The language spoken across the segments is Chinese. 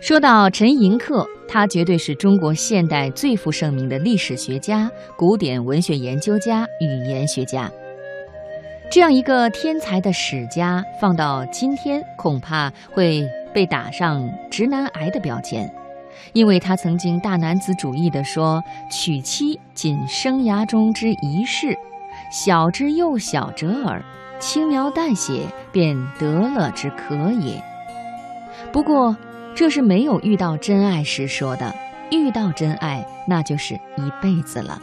说到陈寅恪，他绝对是中国现代最负盛名的历史学家、古典文学研究家、语言学家。这样一个天才的史家，放到今天恐怕会被打上直男癌的标签，因为他曾经大男子主义地说：“娶妻仅生涯中之一事，小之又小者耳，轻描淡写便得了之可也。”不过。这是没有遇到真爱时说的，遇到真爱那就是一辈子了。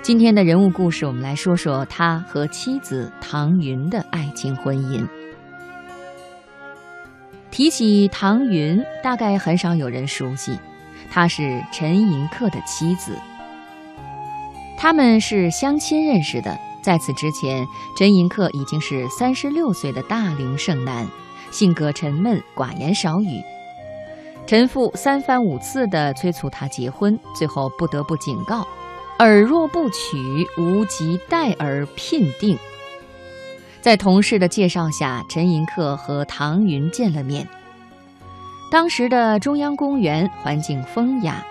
今天的人物故事，我们来说说他和妻子唐云的爱情婚姻。提起唐云，大概很少有人熟悉，她是陈寅恪的妻子。他们是相亲认识的，在此之前，陈寅恪已经是三十六岁的大龄剩男，性格沉闷，寡言少语。陈父三番五次的催促他结婚，最后不得不警告：“尔若不娶，无即待而聘定。”在同事的介绍下，陈寅恪和唐云见了面。当时的中央公园环境风雅，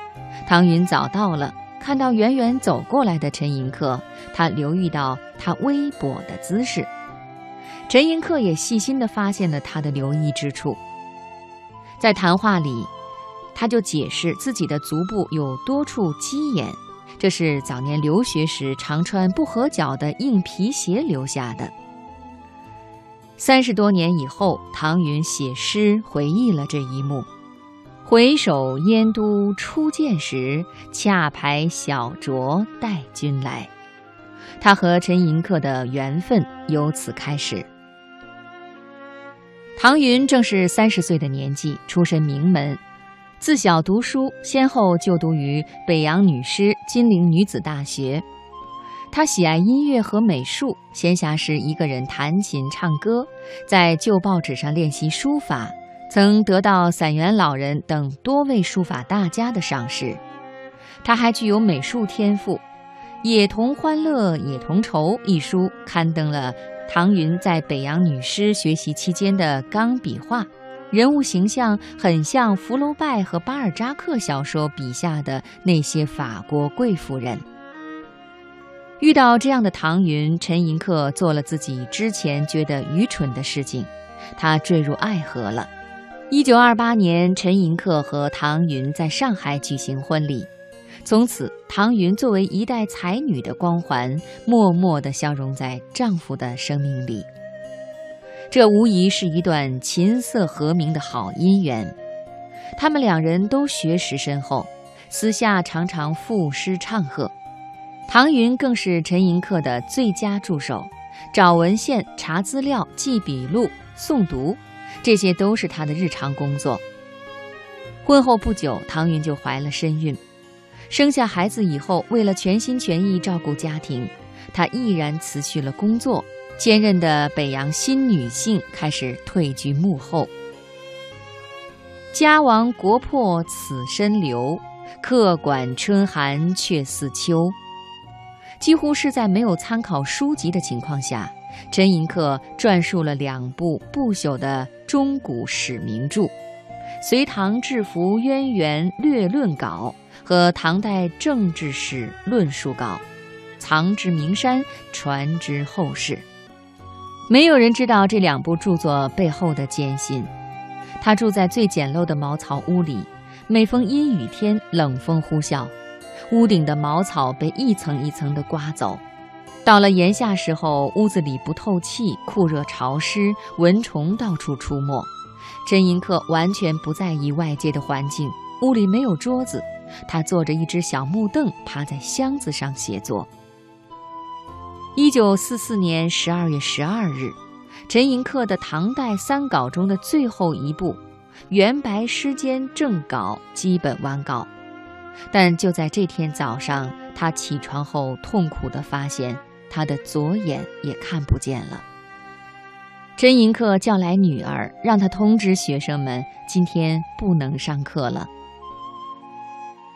唐云早到了，看到远远走过来的陈寅恪，他留意到他微跛的姿势。陈寅恪也细心地发现了他的留意之处。在谈话里，他就解释自己的足部有多处鸡眼，这是早年留学时常穿不合脚的硬皮鞋留下的。三十多年以后，唐云写诗回忆了这一幕：“回首燕都初见时，恰排小酌待君来。”他和陈寅恪的缘分由此开始。唐云正是三十岁的年纪，出身名门，自小读书，先后就读于北洋女师、金陵女子大学。他喜爱音乐和美术，闲暇时一个人弹琴唱歌，在旧报纸上练习书法，曾得到散园老人等多位书法大家的赏识。他还具有美术天赋，《也同欢乐也同愁》一书刊登了。唐云在北洋女师学习期间的钢笔画，人物形象很像福楼拜和巴尔扎克小说笔下的那些法国贵妇人。遇到这样的唐云，陈寅恪做了自己之前觉得愚蠢的事情，他坠入爱河了。一九二八年，陈寅恪和唐云在上海举行婚礼。从此，唐云作为一代才女的光环，默默地消融在丈夫的生命里。这无疑是一段琴瑟和鸣的好姻缘。他们两人都学识深厚，私下常常赋诗唱和。唐云更是陈寅恪的最佳助手，找文献、查资料、记笔录、诵读，这些都是他的日常工作。婚后不久，唐云就怀了身孕。生下孩子以后，为了全心全意照顾家庭，她毅然辞去了工作，坚韧的北洋新女性开始退居幕后。家亡国破此身留，客管春寒却似秋。几乎是在没有参考书籍的情况下，陈寅恪撰述了两部不朽的中古史名著：《隋唐制服渊源略论稿》。和唐代政治史论述稿，藏之名山，传之后世。没有人知道这两部著作背后的艰辛。他住在最简陋的茅草屋里，每逢阴雨天，冷风呼啸，屋顶的茅草被一层一层地刮走。到了炎夏时候，屋子里不透气，酷热潮湿，蚊虫到处出没。陈寅恪完全不在意外界的环境，屋里没有桌子。他坐着一只小木凳，趴在箱子上写作。一九四四年十二月十二日，陈寅恪的唐代三稿中的最后一部《元白诗笺正稿》基本完稿。但就在这天早上，他起床后痛苦地发现，他的左眼也看不见了。陈寅恪叫来女儿，让他通知学生们，今天不能上课了。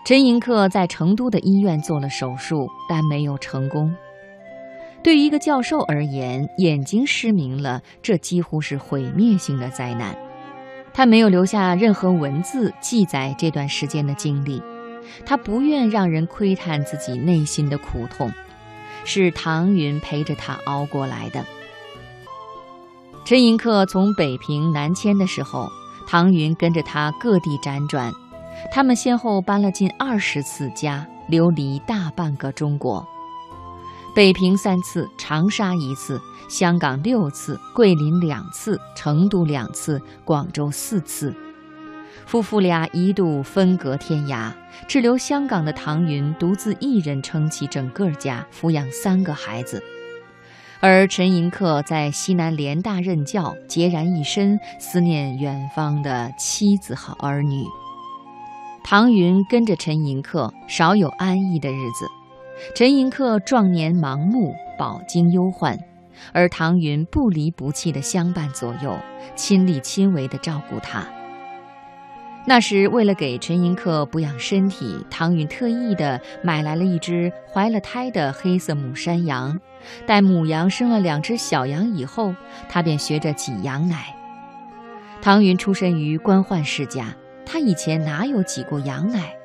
陈寅恪在成都的医院做了手术，但没有成功。对于一个教授而言，眼睛失明了，这几乎是毁灭性的灾难。他没有留下任何文字记载这段时间的经历，他不愿让人窥探自己内心的苦痛，是唐云陪着他熬过来的。陈寅恪从北平南迁的时候，唐云跟着他各地辗转，他们先后搬了近二十次家，流离大半个中国。北平三次，长沙一次，香港六次，桂林两次，成都两次，广州四次。夫妇俩一度分隔天涯，滞留香港的唐云独自一人撑起整个家，抚养三个孩子；而陈寅恪在西南联大任教，孑然一身，思念远方的妻子和儿女。唐云跟着陈寅恪，少有安逸的日子。陈寅恪壮年盲目，饱经忧患，而唐云不离不弃地相伴左右，亲力亲为地照顾他。那时，为了给陈寅恪补养身体，唐云特意地买来了一只怀了胎的黑色母山羊。待母羊生了两只小羊以后，他便学着挤羊奶。唐云出身于官宦世家，他以前哪有挤过羊奶，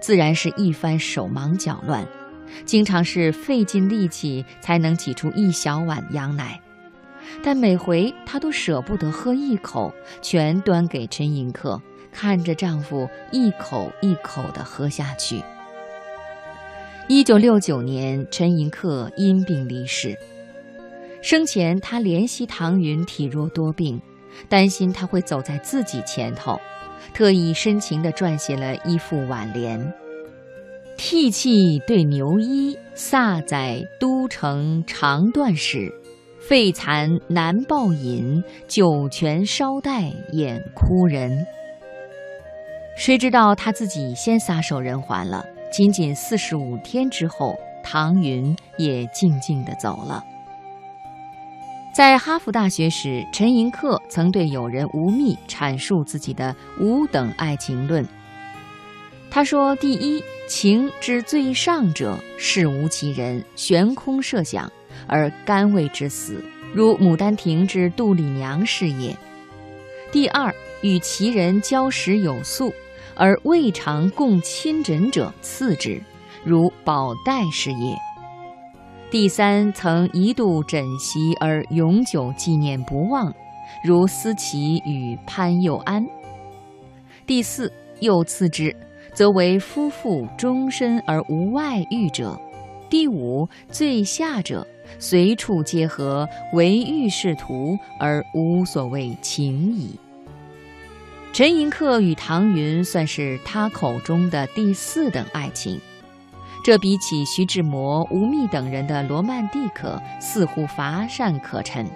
自然是一番手忙脚乱。经常是费尽力气才能挤出一小碗羊奶，但每回她都舍不得喝一口，全端给陈寅恪，看着丈夫一口一口地喝下去。一九六九年，陈寅恪因病离世。生前，他怜惜唐云体弱多病，担心他会走在自己前头，特意深情地撰写了一副挽联。涕泣对牛衣，飒载都城长断史。废残难报饮，酒泉稍带眼枯人。谁知道他自己先撒手人寰了？仅仅四十五天之后，唐云也静静地走了。在哈佛大学时，陈寅恪曾对友人吴宓阐述自己的五等爱情论。他说：“第一，情之最上者，是无其人，悬空设想而甘为之死，如《牡丹亭》之杜丽娘是也；第二，与其人交识有素，而未尝共亲枕者，次之，如宝黛是也；第三，曾一度枕席而永久纪念不忘，如思齐与潘佑安；第四，又次之。”则为夫妇终身而无外遇者，第五最下者，随处结合，唯欲仕途而无所谓情矣。陈寅恪与唐云算是他口中的第四等爱情，这比起徐志摩、吴宓等人的罗曼蒂克似乎乏善可陈，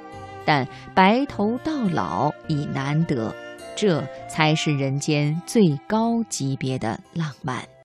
但白头到老已难得。这才是人间最高级别的浪漫。